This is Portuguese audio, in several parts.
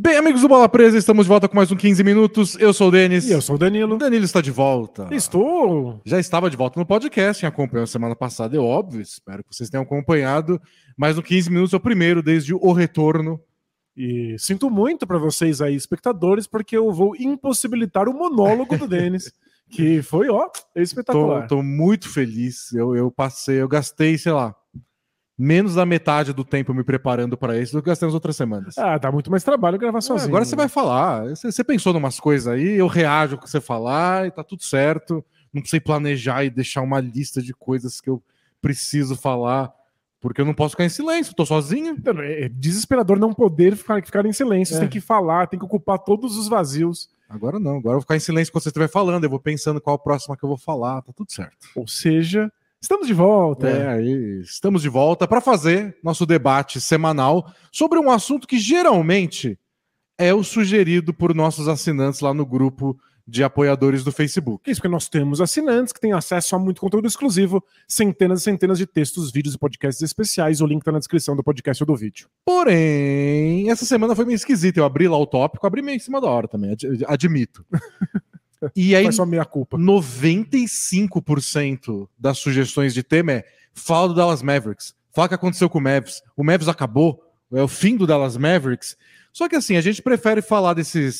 Bem, amigos do Bola Presa, estamos de volta com mais um 15 minutos. Eu sou o Denis. E eu sou o Danilo. O Danilo está de volta. Estou. Já estava de volta no podcast, acompanhou semana passada, é óbvio. Espero que vocês tenham acompanhado. Mas no 15 minutos é o primeiro desde o retorno. E sinto muito para vocês aí, espectadores, porque eu vou impossibilitar o monólogo do Denis, que foi, ó, espetacular. Tô, tô muito feliz. Eu, eu passei, eu gastei, sei lá, menos da metade do tempo me preparando para isso do que gastei nas outras semanas. Ah, dá muito mais trabalho gravar É, sozinho. agora você vai falar. Você, você pensou em umas coisas aí, eu reajo ao que você falar e tá tudo certo. Não precisei planejar e deixar uma lista de coisas que eu preciso falar, porque eu não posso ficar em silêncio, tô sozinho. Então, É desesperador não poder ficar, ficar em silêncio. Você É. tem que falar, tem que ocupar todos os vazios. Agora não, agora eu vou ficar em silêncio quando você estiver falando, eu vou pensando qual a próxima que eu vou falar, tá tudo certo. Ou seja, estamos de volta. É, aí estamos de volta para fazer nosso debate semanal sobre um assunto que geralmente é o sugerido por nossos assinantes lá no grupo de apoiadores do Facebook. Isso porque nós temos assinantes que têm acesso a muito conteúdo exclusivo, centenas e centenas de textos, vídeos e podcasts especiais. O link tá na descrição do podcast ou do vídeo. Porém, essa semana foi meio esquisita. Eu abri lá o tópico, abri meio em cima da hora também, ad- admito. E aí, Faz só meia culpa. 95% das sugestões de tema é fala do Dallas Mavericks, fala o que aconteceu com o Mavs, o Mavs acabou, é o fim do Dallas Mavericks. Só que assim, a gente prefere falar desse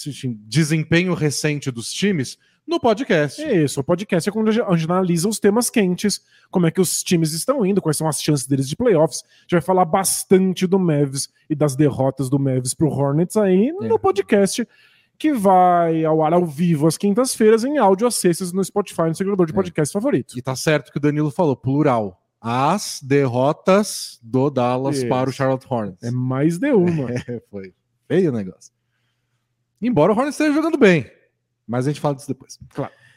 desempenho recente dos times no podcast. É isso, o podcast é quando a gente- analisa os temas quentes, como é que os times estão indo, quais são as chances deles de playoffs. A gente vai falar bastante do Mavs e das derrotas do Mavs pro Hornets aí É. no podcast, que vai ao ar ao vivo às quintas-feiras em áudio às sextas no Spotify, no seu agregador de É. podcast favorito. E tá certo que o Danilo falou, plural. As derrotas do Dallas Isso. para o Charlotte Hornets. É mais de uma. É, foi feio o negócio. Embora o Hornets esteja jogando bem, mas a gente fala disso depois.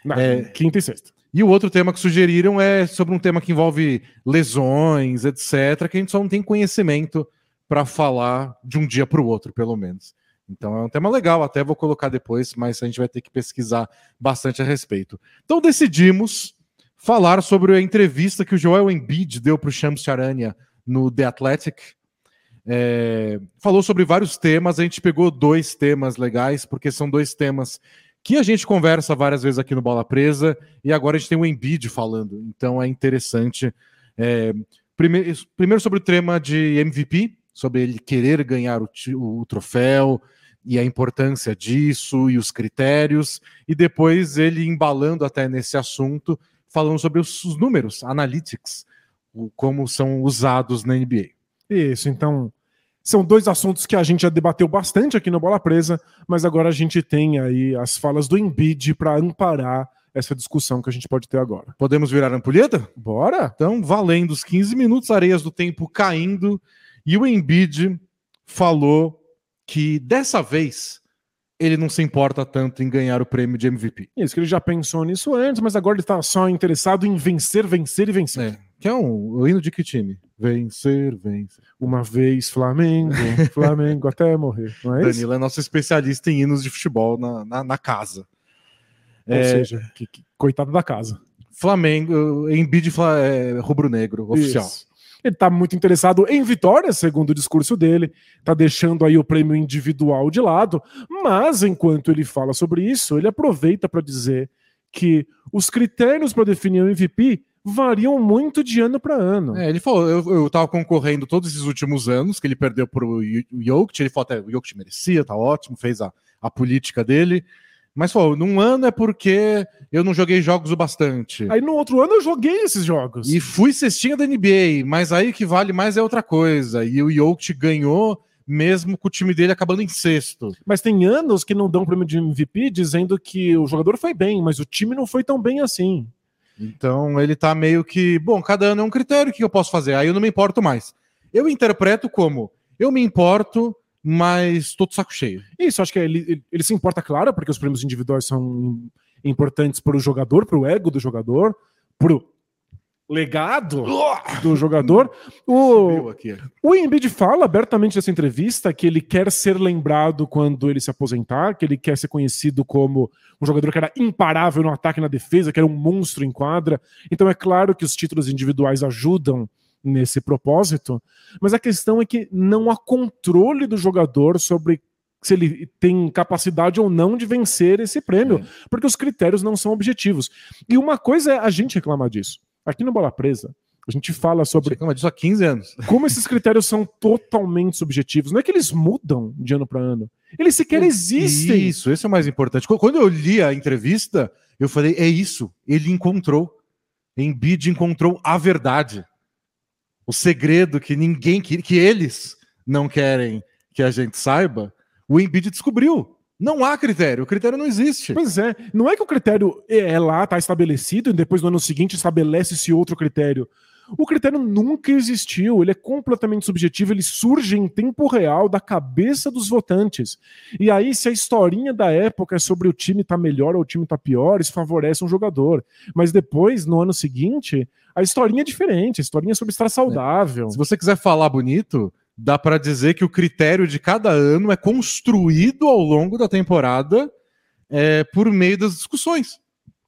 Na É. Quinta e sexta. E o outro tema que sugeriram é sobre um tema que envolve lesões, etc., que a gente só não tem conhecimento para falar de um dia para o outro, pelo menos. Então é um tema legal, até vou colocar depois, mas a gente vai ter que pesquisar bastante a respeito. Então decidimos falar sobre a entrevista que o Joel Embiid deu para o Shams Charania no The Athletic. É, falou sobre vários temas, a gente pegou dois temas legais, porque são dois temas que a gente conversa várias vezes aqui no Bola Presa, e agora a gente tem o Embiid falando, então é interessante. É, prime primeiro sobre o tema de MVP, sobre ele querer ganhar o, o troféu e a importância disso e os critérios, e depois ele embalando até nesse assunto, falando sobre os, os números, analytics, o- como são usados na NBA. Isso, então. São dois assuntos que a gente já debateu bastante aqui no Bola Presa, mas agora a gente tem aí as falas do Embiid para amparar essa discussão que a gente pode ter agora. Podemos virar a ampulheta? Bora? Então, valendo os 15 minutos, areias do tempo caindo, e o Embiid falou que dessa vez ele não se importa tanto em ganhar o prêmio de MVP. Isso que ele já pensou nisso antes, mas agora ele está só interessado em vencer, vencer e vencer. É, que é um, o hino de que time? Vencer, vencer. Uma vez Flamengo, Flamengo até morrer, não é? Danilo é nosso especialista em hinos de futebol na, na, na casa. Ou É, seja, que, que- coitado da casa. Flamengo, Embiid é, rubro-negro, oficial. Isso. Ele está muito interessado em vitórias, segundo o discurso dele, está deixando aí o prêmio individual de lado, mas enquanto ele fala sobre isso, ele aproveita para dizer que os critérios para definir o MVP variam muito de ano para ano. É, ele falou, eu, eu tava concorrendo todos esses últimos anos, que ele perdeu pro J- Jokic, ele falou até, o Jokic merecia, tá ótimo, fez a, a política dele, mas falou, num ano é porque eu não joguei jogos o bastante. Aí no outro ano eu joguei esses jogos. E fui cestinha da NBA, mas aí que vale mais é outra coisa. E o Jokic ganhou mesmo com o time dele acabando em sexto. Mas tem anos que não dão prêmio de MVP dizendo que o jogador foi bem, mas o time não foi tão bem assim. Então ele tá meio que, bom, cada ano é um critério, o que eu posso fazer? Aí eu não me importo mais. Eu interpreto como, eu me importo, mas tô de saco cheio. Isso, acho que ele, ele, ele se importa, claro, porque os prêmios individuais são importantes para o jogador, para o ego do jogador, para o legado do jogador. O, o Embiid fala abertamente nessa entrevista que ele quer ser lembrado quando ele se aposentar, que ele quer ser conhecido como um jogador que era imparável no ataque e na defesa, que era um monstro em quadra. Então é claro que os títulos individuais ajudam nesse propósito, mas a questão é que não há controle do jogador sobre se ele tem capacidade ou não de vencer esse prêmio, é. porque os critérios não são objetivos. E uma coisa é a gente reclamar disso. Aqui no Bola Presa, a gente fala sobre. Reclama disso há 15 anos. Como esses critérios são totalmente subjetivos. Não é que eles mudam de ano para ano. Eles sequer existem. Isso, esse é o mais importante. Quando eu li a entrevista, eu falei: é isso. Ele encontrou. Embiid encontrou a verdade. O segredo que ninguém, que, que eles não querem que a gente saiba, o Embiid descobriu. Não há critério, o critério não existe. Pois é, não é que o critério é lá, está estabelecido, e depois no ano seguinte estabelece-se outro critério. O critério nunca existiu, ele é completamente subjetivo, ele surge em tempo real da cabeça dos votantes. E aí, se a historinha da época é sobre o time tá melhor ou o time tá pior, isso favorece um jogador. Mas depois, no ano seguinte, a historinha é diferente, a historinha é sobre estar saudável. É. Se você quiser falar bonito, dá para dizer que o critério de cada ano é construído ao longo da temporada é, por meio das discussões.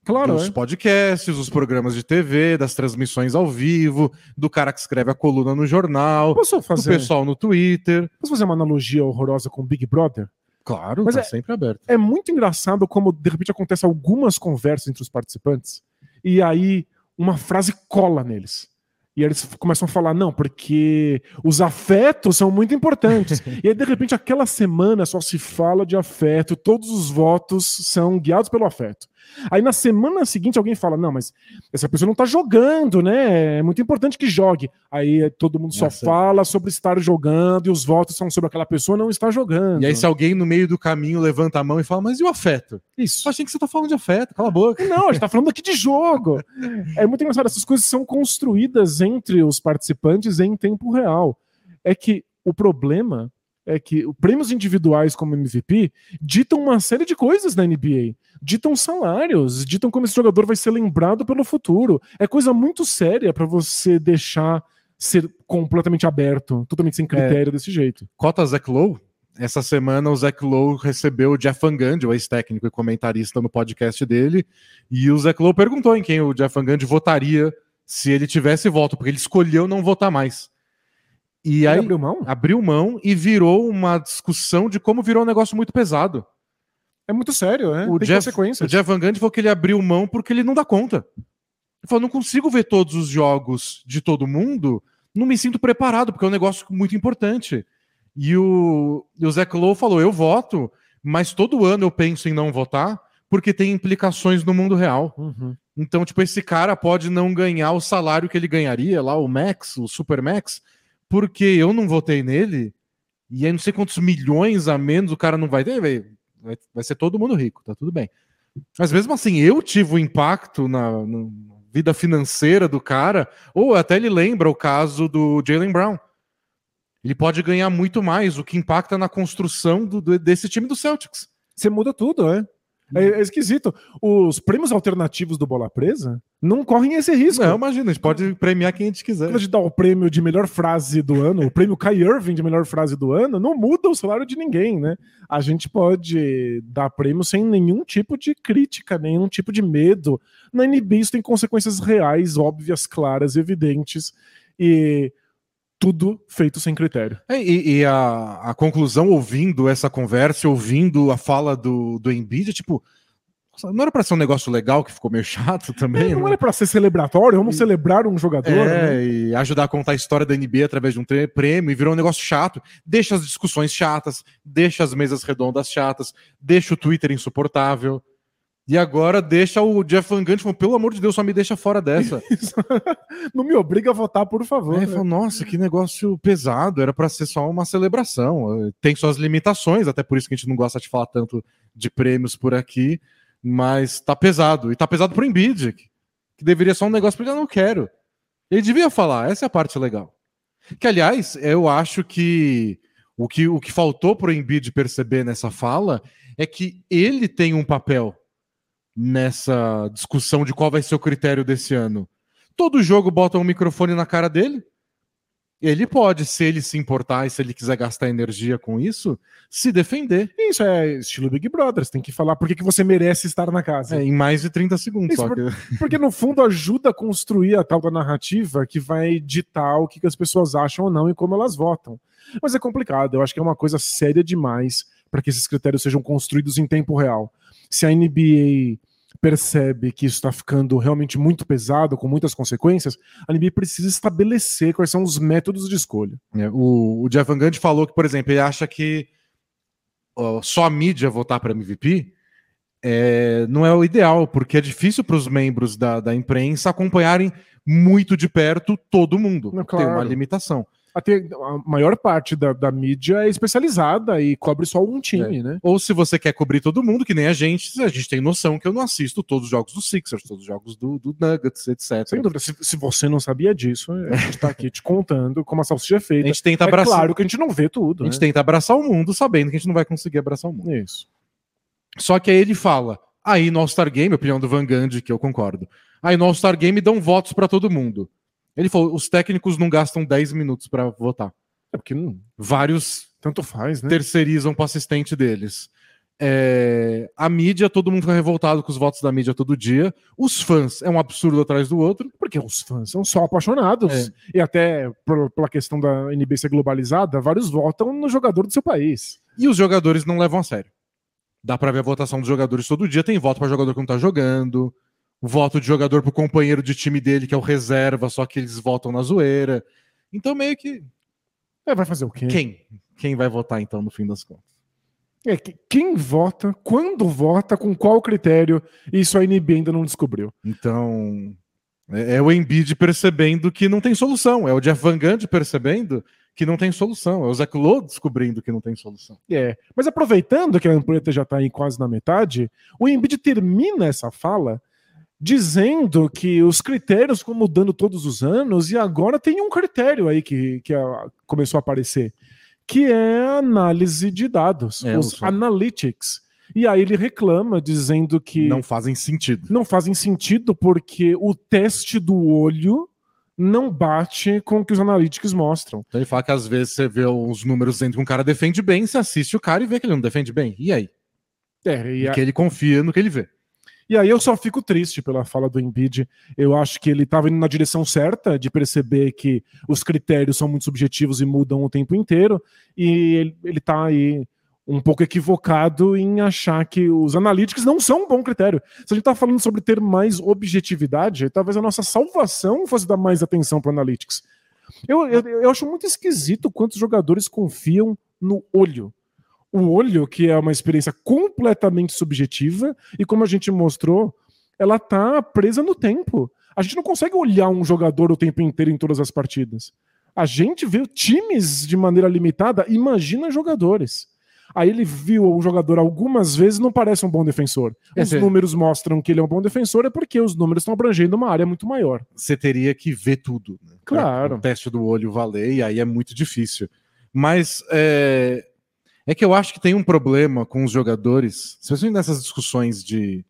Claro. Dos é. podcasts, dos programas de TV, das transmissões ao vivo, do cara que escreve a coluna no jornal, Posso fazer... do pessoal no Twitter. Posso fazer uma analogia horrorosa com Big Brother? Claro, Mas tá é, sempre aberto. É muito engraçado como, de repente, acontece algumas conversas entre os participantes e aí uma frase cola neles. E eles começam a falar, não, porque os afetos são muito importantes. e aí, de repente, aquela semana só se fala de afeto, todos os votos são guiados pelo afeto. Aí na semana seguinte alguém fala: Não, mas essa pessoa não tá jogando, né? É muito importante que jogue. Aí todo mundo só Nossa. fala sobre estar jogando e os votos são sobre aquela pessoa não estar jogando. E aí, se alguém no meio do caminho levanta a mão e fala: Mas e o afeto? Isso. Eu achei que você tá falando de afeto, cala a boca. Não, a gente tá falando aqui de jogo. é muito engraçado, essas coisas são construídas entre os participantes em tempo real. É que o problema é que prêmios individuais como MVP ditam uma série de coisas na NBA. Ditam salários, ditam como esse jogador vai ser lembrado pelo futuro. É coisa muito séria para você deixar ser completamente aberto, totalmente sem critério é, desse jeito. Cota Zach Lowe? Essa semana o Zach Lowe recebeu o Jeff Van Gundy, o ex-técnico e comentarista no podcast dele, e o Zach Lowe perguntou em quem o Jeff Van Gundy votaria se ele tivesse voto, porque ele escolheu não votar mais. E aí abriu mão? Abriu mão e virou uma discussão de como virou um negócio muito pesado. É muito sério, né? O Tem Jeff, consequências. O Jeff Van Gundy falou que ele abriu mão porque ele não dá conta. Ele falou, não consigo ver todos os jogos de todo mundo, não me sinto preparado, porque é um negócio muito importante. E o, e o Zach Lowe falou, eu voto, mas todo ano eu penso em não votar, porque tem implicações no mundo real. Uhum. Então, tipo, esse cara pode não ganhar o salário que ele ganharia lá, o Max, o Super Max, porque eu não votei nele, e aí não sei quantos milhões a menos o cara não vai ter, vai, vai ser todo mundo rico, tá tudo bem. Mas mesmo assim, eu tive um impacto na, na vida financeira do cara, ou até ele lembra o caso do Jalen Brown. Ele pode ganhar muito mais, o que impacta na construção do, do, desse time do Celtics. Você muda tudo, é? É, é, esquisito. Os prêmios alternativos do Bola Presa não correm esse risco. Não, imagina, a gente pode premiar quem a gente quiser. Quando a gente dá o prêmio de melhor frase do ano, o prêmio Kai Irving de melhor frase do ano, não muda o salário de ninguém, né? A gente pode dar prêmio sem nenhum tipo de crítica, nenhum tipo de medo. Na NBA isso tem consequências reais, óbvias, claras, evidentes. E tudo feito sem critério. É, e, e a, a, conclusão, ouvindo essa conversa, ouvindo a fala do, do Embiid, é tipo, não era para ser um negócio legal que ficou meio chato também? É, não né? era para ser celebratório, vamos e, celebrar um jogador. É, né? e ajudar a contar a história da NBA através de um prêmio, e virou um negócio chato. Deixa as discussões chatas, deixa as mesas redondas chatas, deixa o Twitter insuportável. E agora deixa o Jeff Van Gundy falando, pelo amor de Deus, só me deixa fora dessa. Não me obriga a votar, por favor. É, né? Nossa, que negócio pesado, era para ser só uma celebração. Tem suas limitações, até por isso que a gente não gosta de falar tanto de prêmios por aqui, mas tá pesado. E tá pesado pro Embiid, que deveria ser um negócio porque eu não quero. Ele devia falar, essa é a parte legal. Que, aliás, eu acho que o que, o que faltou pro Embiid perceber nessa fala é que ele tem um papel nessa discussão de qual vai ser o critério desse ano. Todo jogo bota um microfone na cara dele. Ele pode, se ele se importar e se ele quiser gastar energia com isso, se defender. Isso é estilo Big Brother. Você tem que falar por que, que você merece estar na casa. É, em mais de 30 segundos. Isso, por, porque, no fundo, ajuda a construir a tal da narrativa que vai ditar o que, que as pessoas acham ou não e como elas votam. Mas é complicado. Eu acho que é uma coisa séria demais para que esses critérios sejam construídos em tempo real. Se a NBA percebe que isso está ficando realmente muito pesado, com muitas consequências, a NBA precisa estabelecer quais são os métodos de escolha. É, o, o Jeff Van Gundy falou que, por exemplo, ele acha que ó, só a mídia votar para MVP é, não é o ideal, porque é difícil para os membros da, da imprensa acompanharem muito de perto todo mundo. Não, Tem uma claro. limitação. A maior parte da, da mídia é especializada e cobre só um time, né? Ou se você quer cobrir todo mundo, que nem a gente, a gente tem noção que eu não assisto todos os jogos do Sixers, todos os jogos do, do Nuggets, etc. Sem dúvida. Se, se você não sabia disso, a gente tá aqui te contando como a salsicha é A feita. gente tenta É abraçar. claro que a gente não vê tudo. A gente né? tenta abraçar o mundo sabendo que a gente não vai conseguir abraçar o mundo. Isso. Só que aí ele fala: aí no All-Star Game, opinião do Van Gundy, que eu concordo. Aí no All-Star Game dão votos para todo mundo. Ele falou: os técnicos não gastam 10 minutos para votar. É porque não, Vários tanto faz, né? terceirizam para assistente deles. É, a mídia, todo mundo fica revoltado com os votos da mídia todo dia. Os fãs é um absurdo atrás do outro. Porque os fãs são só apaixonados. É. E até por- pela questão da NB ser globalizada, vários votam no jogador do seu país. E os jogadores não levam a sério. Dá pra ver a votação dos jogadores todo dia. Tem voto para jogador que não tá jogando. Voto de jogador pro companheiro de time dele, que é o reserva, só que eles votam na zoeira. Então, meio que. É, vai fazer o quê? Quem? Quem vai votar, então, no fim das contas? É, que- quem vota, quando vota, com qual critério, isso a NB ainda não descobriu. Então. É, é o Embiid percebendo que não tem solução. É o Jeff Van Gundy percebendo que não tem solução. É o Zach Lowe descobrindo que não tem solução. É. Mas aproveitando que a Ampulheta já está aí quase na metade, o Embiid termina essa fala dizendo que os critérios estão mudando todos os anos e agora tem um critério aí que, que começou a aparecer, que é a análise de dados, É, os analytics. E aí ele reclama dizendo que Não fazem sentido. não fazem sentido porque o teste do olho não bate com o que os analytics mostram. Então ele fala que às vezes você vê uns números dizendo que um cara defende bem, você assiste o cara e vê que ele não defende bem. E aí? É, E a- que ele confia no que ele vê. E aí eu só fico triste pela fala do Embiid. Eu acho que ele estava indo na direção certa de perceber que os critérios são muito subjetivos e mudam o tempo inteiro. E ele, ele tá aí um pouco equivocado em achar que os analytics não são um bom critério. Se a gente tá falando sobre ter mais objetividade, talvez a nossa salvação fosse dar mais atenção para analytics. Eu, eu, eu acho muito esquisito quantos jogadores confiam no olho. O olho, que é uma experiência completamente subjetiva, e como a gente mostrou, ela tá presa no tempo. A gente não consegue olhar um jogador o tempo inteiro em todas as partidas. A gente vê times de maneira limitada, imagina jogadores. Aí ele viu o jogador algumas vezes não parece um bom defensor. Os sim. números mostram que ele é um bom defensor, é porque os números estão abrangendo uma área muito maior. Você teria que ver tudo. Né? Pra Claro. O teste do olho valer, e aí é muito difícil. Mas é, é que eu acho que tem um problema com os jogadores, especialmente nessas discussões de.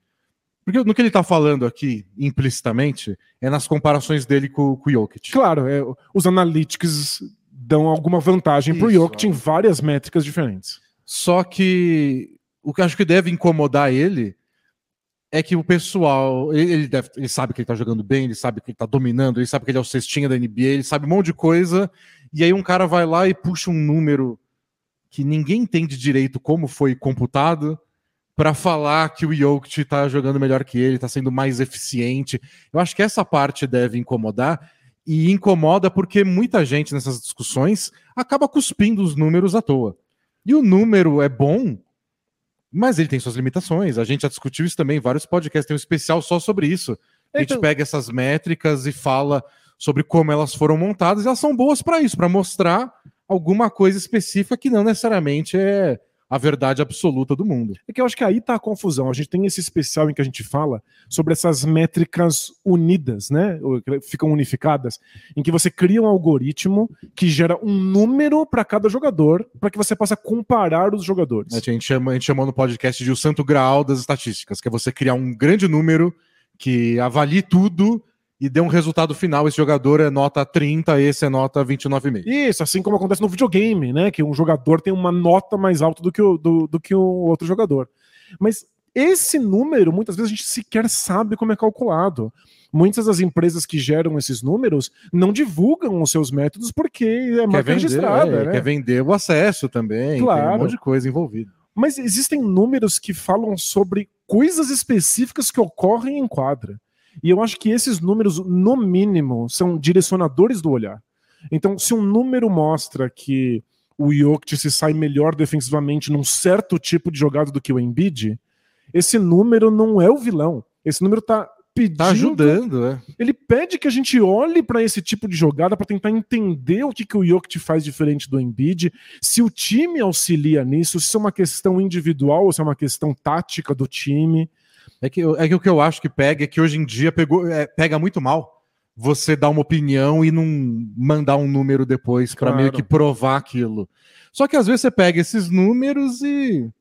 Porque no que ele tá falando aqui, implicitamente, é nas comparações dele com, com o Jokic. Claro, é, os analytics dão alguma vantagem para o Jokic em várias métricas diferentes. Só que o que eu acho que deve incomodar ele é que o pessoal, ele, ele deve, ele sabe que ele tá jogando bem, ele sabe que ele tá dominando, ele sabe que ele é o cestinha da NBA, ele sabe um monte de coisa, e aí um cara vai lá e puxa um número que ninguém entende direito como foi computado para falar que o Jokic tá jogando melhor que ele, tá sendo mais eficiente. Eu acho que essa parte deve incomodar e incomoda porque muita gente nessas discussões acaba cuspindo os números à toa. E o número é bom, mas ele tem suas limitações. A gente já discutiu isso também, vários podcasts tem um especial só sobre isso. A gente Então- pega essas métricas e fala sobre como elas foram montadas, e elas são boas para isso, para mostrar alguma coisa específica que não necessariamente é a verdade absoluta do mundo. É que eu acho que aí tá a confusão. A gente tem esse especial em que a gente fala sobre essas métricas unidas, né? Ficam unificadas, em que você cria um algoritmo que gera um número para cada jogador, para que você possa comparar os jogadores. A gente, chama, a gente chamou no podcast de o santo graal das estatísticas, que é você criar um grande número que avalie tudo e dê um resultado final. Esse jogador é nota 30, esse é nota 29,5. Isso, assim como acontece no videogame, né? Que um jogador tem uma nota mais alta do que o, do, do que o outro jogador. Mas esse número, muitas vezes, a gente sequer sabe como é calculado. Muitas das empresas que geram esses números não divulgam os seus métodos porque é Quer marca vender, registrada, é, né? quer vender o acesso também, tem Claro. um monte de coisa envolvida. Mas existem números que falam sobre coisas específicas que ocorrem em quadra. E eu acho que esses números, no mínimo, são direcionadores do olhar. Então, se um número mostra que o Jokic se sai melhor defensivamente num certo tipo de jogada do que o Embiid, esse número não é o vilão. Esse número está pedindo. Tá ajudando, é. Ele pede que a gente olhe para esse tipo de jogada para tentar entender o que, que o Jokic faz diferente do Embiid, se o time auxilia nisso, se é uma questão individual ou se é uma questão tática do time. É que, é que o que eu acho que pega é que hoje em dia pegou, é, pega muito mal você dar uma opinião e não mandar um número depois para claro. meio que provar aquilo. Só que às vezes você pega esses números e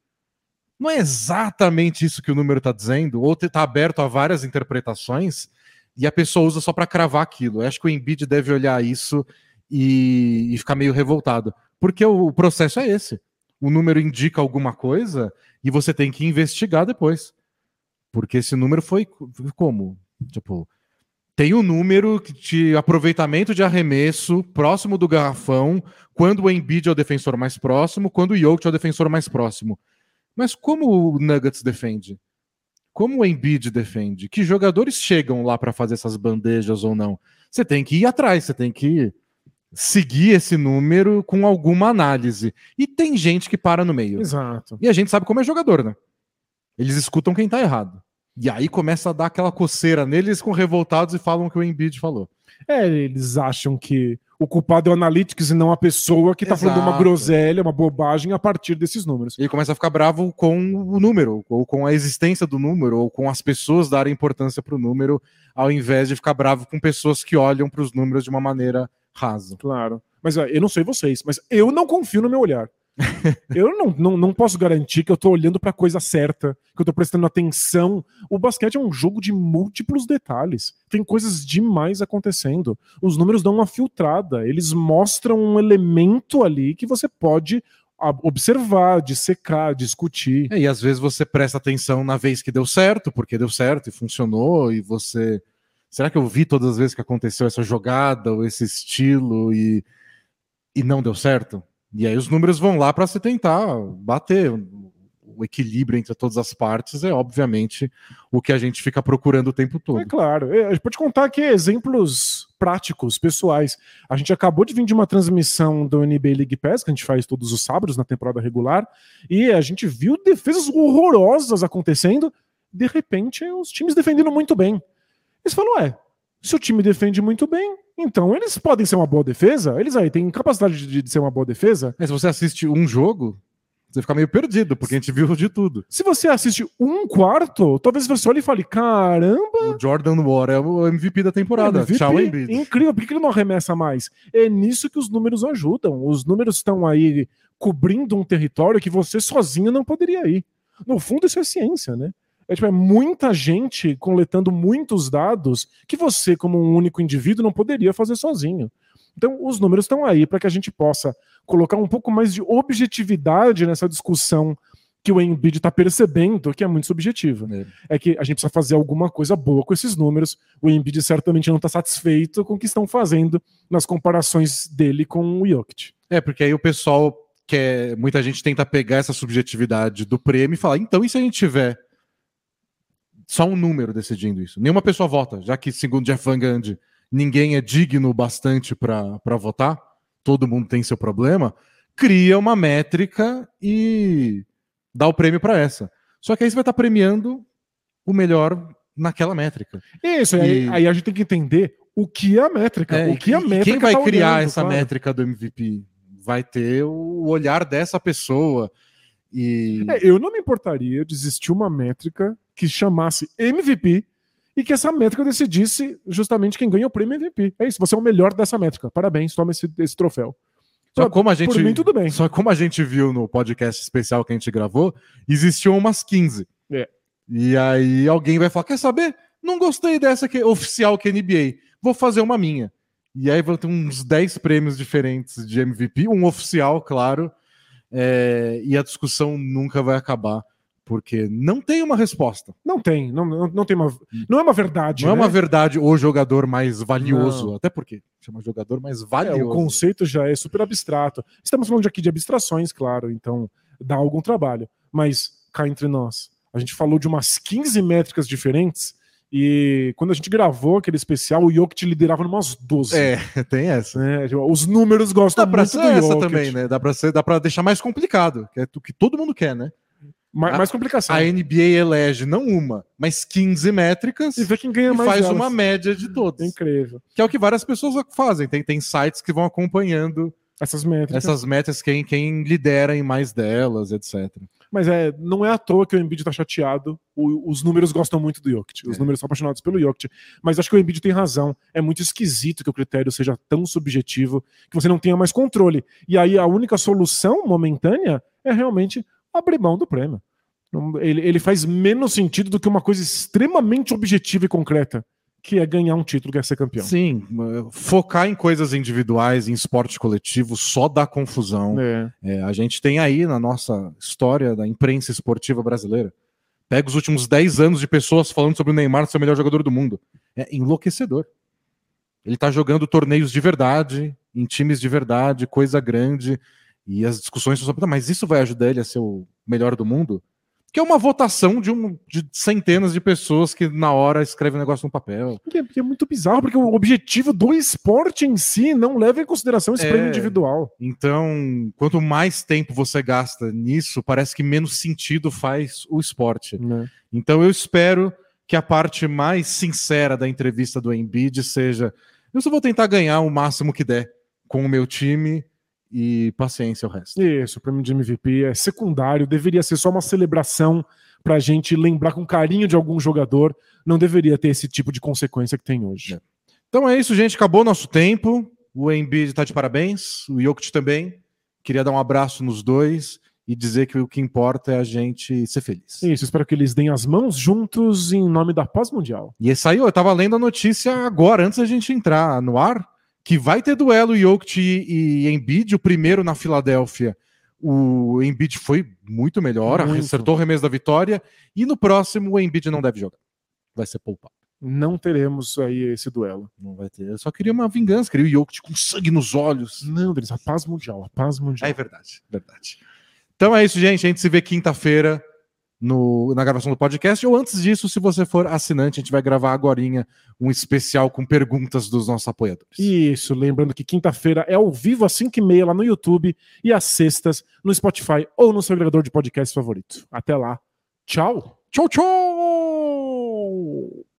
não é exatamente isso que o número está dizendo, ou está aberto a várias interpretações e a pessoa usa só para cravar aquilo. Eu acho que o Embiid deve olhar isso e, e ficar meio revoltado, porque o, o processo é esse. O número indica alguma coisa e você tem que investigar depois. Porque esse número foi como? Tipo, tem um número de aproveitamento de arremesso próximo do garrafão, quando o Embiid é o defensor mais próximo, quando o Jokic é o defensor mais próximo. Mas como o Nuggets defende? Como o Embiid defende? Que jogadores chegam lá para fazer essas bandejas ou não? Você tem que ir atrás, você tem que seguir esse número com alguma análise. E tem gente que para no meio. Exato. E a gente sabe como é jogador, né? Eles escutam quem tá errado. E aí começa a dar aquela coceira neles com revoltados e falam o que o Embiid falou. É, eles acham que o culpado é o Analytics e não a pessoa que está falando uma groselha, uma bobagem a partir desses números. E começa a ficar bravo com o número, ou com a existência do número, ou com as pessoas darem importância para o número, ao invés de ficar bravo com pessoas que olham para os números de uma maneira rasa. Claro. Mas eu não sei vocês, mas eu não confio no meu olhar. eu não, não, não posso garantir que eu tô olhando para a coisa certa, que eu tô prestando atenção. O basquete é um jogo de múltiplos detalhes. Tem coisas demais acontecendo. Os números dão uma filtrada, eles mostram um elemento ali que você pode observar, dissecar, discutir. É, e às vezes você presta atenção na vez que deu certo, porque deu certo e funcionou, e você. Será que eu vi todas as vezes que aconteceu essa jogada ou esse estilo e, e não deu certo? E aí os números vão lá para se tentar bater. O equilíbrio entre todas as partes é, obviamente, o que a gente fica procurando o tempo todo. É claro. É, a gente pode contar aqui exemplos práticos, pessoais. A gente acabou de vir de uma transmissão do NBA League Pass, que a gente faz todos os sábados na temporada regular, e a gente viu defesas horrorosas acontecendo. De repente, os times defendendo muito bem. Eles falam, é, se o time defende muito bem, então eles podem ser uma boa defesa. Eles aí têm capacidade de, de ser uma boa defesa. Mas se você assiste um jogo, você fica meio perdido, porque a gente viu de tudo. Se você assiste um quarto, talvez você olhe e fale: caramba! O Jordan War é o MVP da temporada. MVP, Tchau, Embiid. Incrível, por que ele não arremessa mais? É nisso que os números ajudam. Os números estão aí cobrindo um território que você sozinho não poderia ir. No fundo, isso é ciência, né? É, tipo, é muita gente coletando muitos dados que você, como um único indivíduo, não poderia fazer sozinho. Então, os números estão aí para que a gente possa colocar um pouco mais de objetividade nessa discussão que o Embiid está percebendo que é muito subjetiva. É. é. que a gente precisa fazer alguma coisa boa com esses números. O Embiid certamente não está satisfeito com o que estão fazendo nas comparações dele com o Jokic. É, porque aí o pessoal quer. Muita gente tenta pegar essa subjetividade do prêmio e falar: então, e se a gente tiver só um número decidindo isso. Nenhuma pessoa vota, já que, segundo Jeff Van Gundy, ninguém é digno bastante para votar, todo mundo tem seu problema, cria uma métrica e dá o prêmio para essa. Só que aí você vai estar tá premiando o melhor naquela métrica. Isso, e... aí, aí, a gente tem que entender o que é a métrica. É, o que a métrica quem vai tá criar olhando, essa claro. métrica do MVP? Vai ter o olhar dessa pessoa. E... É, eu não me importaria de existir uma métrica que chamasse MVP e que essa métrica decidisse justamente quem ganha o prêmio MVP. É isso, você é o melhor dessa métrica. Parabéns, toma esse, esse troféu. Só como a gente, mim, tudo bem. Só como a gente viu no podcast especial que a gente gravou, existiam umas 15. É. E aí alguém vai falar: quer saber? Não gostei dessa que oficial que é NBA. Vou fazer uma minha. E aí vão ter uns 10 prêmios diferentes de MVP, um oficial, claro. É, e a discussão nunca vai acabar porque não tem uma resposta. Não tem, não, não, não tem uma, não é uma verdade. Não né? é uma verdade o jogador mais valioso, não. até porque chama jogador mais valioso. É, o conceito já é super abstrato. Estamos falando aqui de abstrações, claro, então dá algum trabalho. mas cá entre nós. A gente falou de umas 15 métricas diferentes e quando a gente gravou aquele especial, o Jokic liderava umas 12. É, tem essa. né? Tipo, Os números gostam Dá pra muito ser essa também, né? Dá pra, ser, dá pra deixar mais complicado, que é o que todo mundo quer, né? Ma- A- mais complicação. A NBA elege não uma, mas 15 métricas E vê quem ganha mais faz delas. uma média de todos. É incrível. Que é o que várias pessoas fazem. Tem, tem sites que vão acompanhando Essas métricas. essas metas, quem, quem lidera em mais delas, etc. Mas é, não é à toa que o Embiid tá chateado. O- os números gostam muito do Jokic. Os É. números são apaixonados pelo Jokic. Mas acho que o Embiid tem razão. É muito esquisito que o critério seja tão subjetivo que você não tenha mais controle. E aí a única solução momentânea é realmente abrir mão do prêmio. Ele, ele faz menos sentido do que uma coisa extremamente objetiva e concreta, que é ganhar um título, que é ser campeão. Sim, focar em coisas individuais, em esporte coletivo, só dá confusão. É. É, a gente tem aí na nossa história da imprensa esportiva brasileira, pega os últimos 10 anos de pessoas falando sobre o Neymar ser o melhor jogador do mundo. É enlouquecedor. Ele tá jogando torneios de verdade, em times de verdade, coisa grande, e as discussões são sobre, "Tá, mas isso vai ajudar ele a ser o melhor do mundo? Que é uma votação de, um, de centenas de pessoas que na hora escrevem um negócio no papel. É, é muito bizarro, porque o objetivo do esporte em si não leva em consideração esse É. prêmio individual. Então, quanto mais tempo você gasta nisso, parece que menos sentido faz o esporte. né? Então eu espero que a parte mais sincera da entrevista do Embiid seja: eu só vou tentar ganhar o máximo que der com o meu time e paciência o resto. Isso, o prêmio de MVP é secundário, deveria ser só uma celebração pra gente lembrar com carinho de algum jogador, não deveria ter esse tipo de consequência que tem hoje. É. Então é isso, gente. Acabou nosso tempo. O Embiid tá de parabéns, o Jokic também. Queria dar um abraço nos dois e dizer que o que importa é a gente ser feliz. Isso, espero que eles deem as mãos juntos em nome da paz mundial. E saiu, eu tava lendo a notícia agora, antes da gente entrar no ar, que vai ter duelo Jokic e, e Embiid, o primeiro na Filadélfia. O Embiid foi muito melhor, Muito. acertou o remesso da vitória, e no próximo o Embiid não deve jogar. Vai ser poupado. Não teremos aí esse duelo. Não vai ter. Eu só queria uma vingança, queria o Jokic com sangue nos olhos. Não, Denis, a paz mundial, a paz mundial. É verdade, verdade. Então é isso, gente. A gente se vê quinta-feira no- na gravação do podcast. Ou antes disso, se você for assinante, a gente vai gravar agora um especial com perguntas dos nossos apoiadores. Isso, lembrando que quinta-feira é ao vivo às 5h30 lá no YouTube e às sextas no Spotify ou no seu agregador de podcast favorito. Até lá. Tchau! Tchau, tchau!